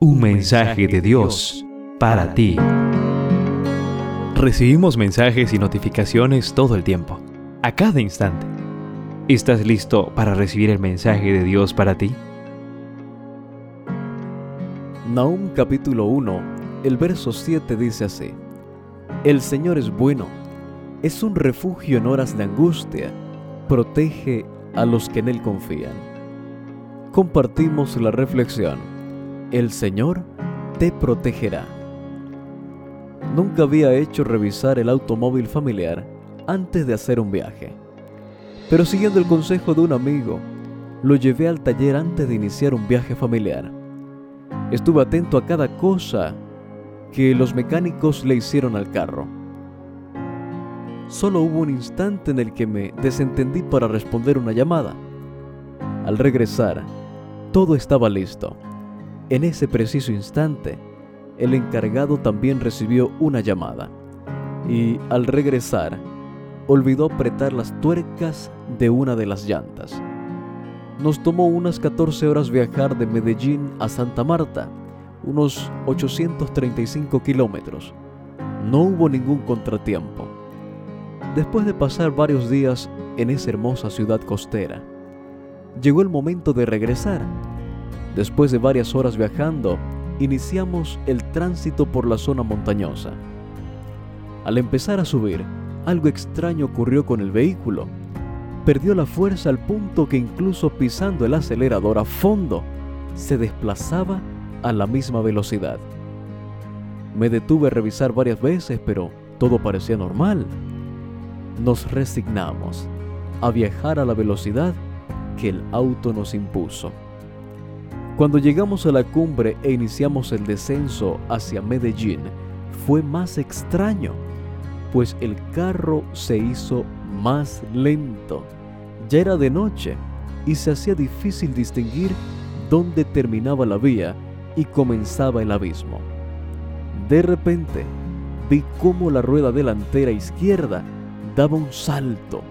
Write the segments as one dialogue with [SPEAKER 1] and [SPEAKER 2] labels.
[SPEAKER 1] Un mensaje de Dios para ti. Recibimos mensajes y notificaciones todo el tiempo, a cada instante. ¿Estás listo para recibir el mensaje de Dios para ti?
[SPEAKER 2] Nahum capítulo 1, el verso 7 dice así, El Señor es bueno, es un refugio en horas de angustia, protege a los que en Él confían. Compartimos la reflexión el Señor te protegerá. Nunca había hecho revisar el automóvil familiar antes de hacer un viaje, pero siguiendo el consejo de un amigo, lo llevé al taller antes de iniciar un viaje familiar. Estuve atento a cada cosa que los mecánicos le hicieron al carro. Solo hubo un instante en el que me desentendí para responder una llamada. Al regresar, todo estaba listo. En ese preciso instante, el encargado también recibió una llamada y al regresar, olvidó apretar las tuercas de una de las llantas. Nos tomó unas 14 horas viajar de Medellín a Santa Marta, unos 835 kilómetros. No hubo ningún contratiempo. Después de pasar varios días en esa hermosa ciudad costera, llegó el momento de regresar Después de varias horas viajando, iniciamos el tránsito por la zona montañosa. Al empezar a subir, algo extraño ocurrió con el vehículo. Perdió la fuerza al punto que incluso pisando el acelerador a fondo, se desplazaba a la misma velocidad. Me detuve a revisar varias veces, pero todo parecía normal. Nos resignamos a viajar a la velocidad que el auto nos impuso. Cuando llegamos a la cumbre e iniciamos el descenso hacia Medellín, fue más extraño, pues el carro se hizo más lento. Ya era de noche y se hacía difícil distinguir dónde terminaba la vía y comenzaba el abismo. De repente, vi cómo la rueda delantera izquierda daba un salto,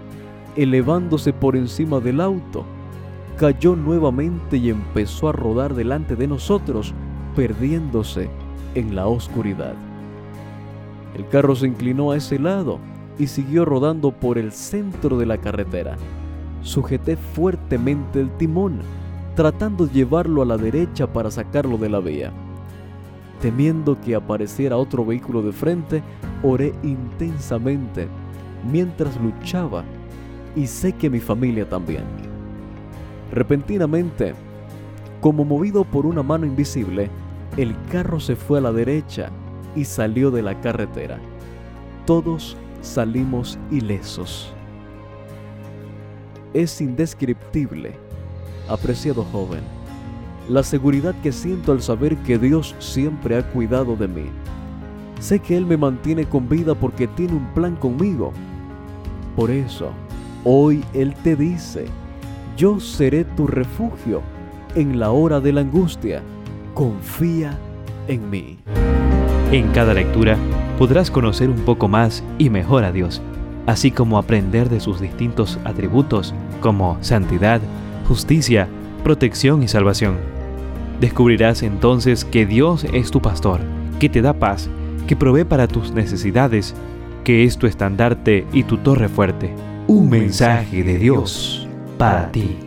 [SPEAKER 2] elevándose por encima del auto cayó nuevamente y empezó a rodar delante de nosotros, perdiéndose en la oscuridad. El carro se inclinó a ese lado y siguió rodando por el centro de la carretera. Sujeté fuertemente el timón, tratando de llevarlo a la derecha para sacarlo de la vía. Temiendo que apareciera otro vehículo de frente, oré intensamente mientras luchaba y sé que mi familia también. Repentinamente, como movido por una mano invisible, el carro se fue a la derecha y salió de la carretera. Todos salimos ilesos. Es indescriptible, apreciado joven, la seguridad que siento al saber que Dios siempre ha cuidado de mí. Sé que Él me mantiene con vida porque tiene un plan conmigo. Por eso, hoy Él te dice, yo seré tu refugio en la hora de la angustia. Confía en mí.
[SPEAKER 1] En cada lectura podrás conocer un poco más y mejor a Dios, así como aprender de sus distintos atributos como santidad, justicia, protección y salvación. Descubrirás entonces que Dios es tu pastor, que te da paz, que provee para tus necesidades, que es tu estandarte y tu torre fuerte. Un mensaje de Dios para ti.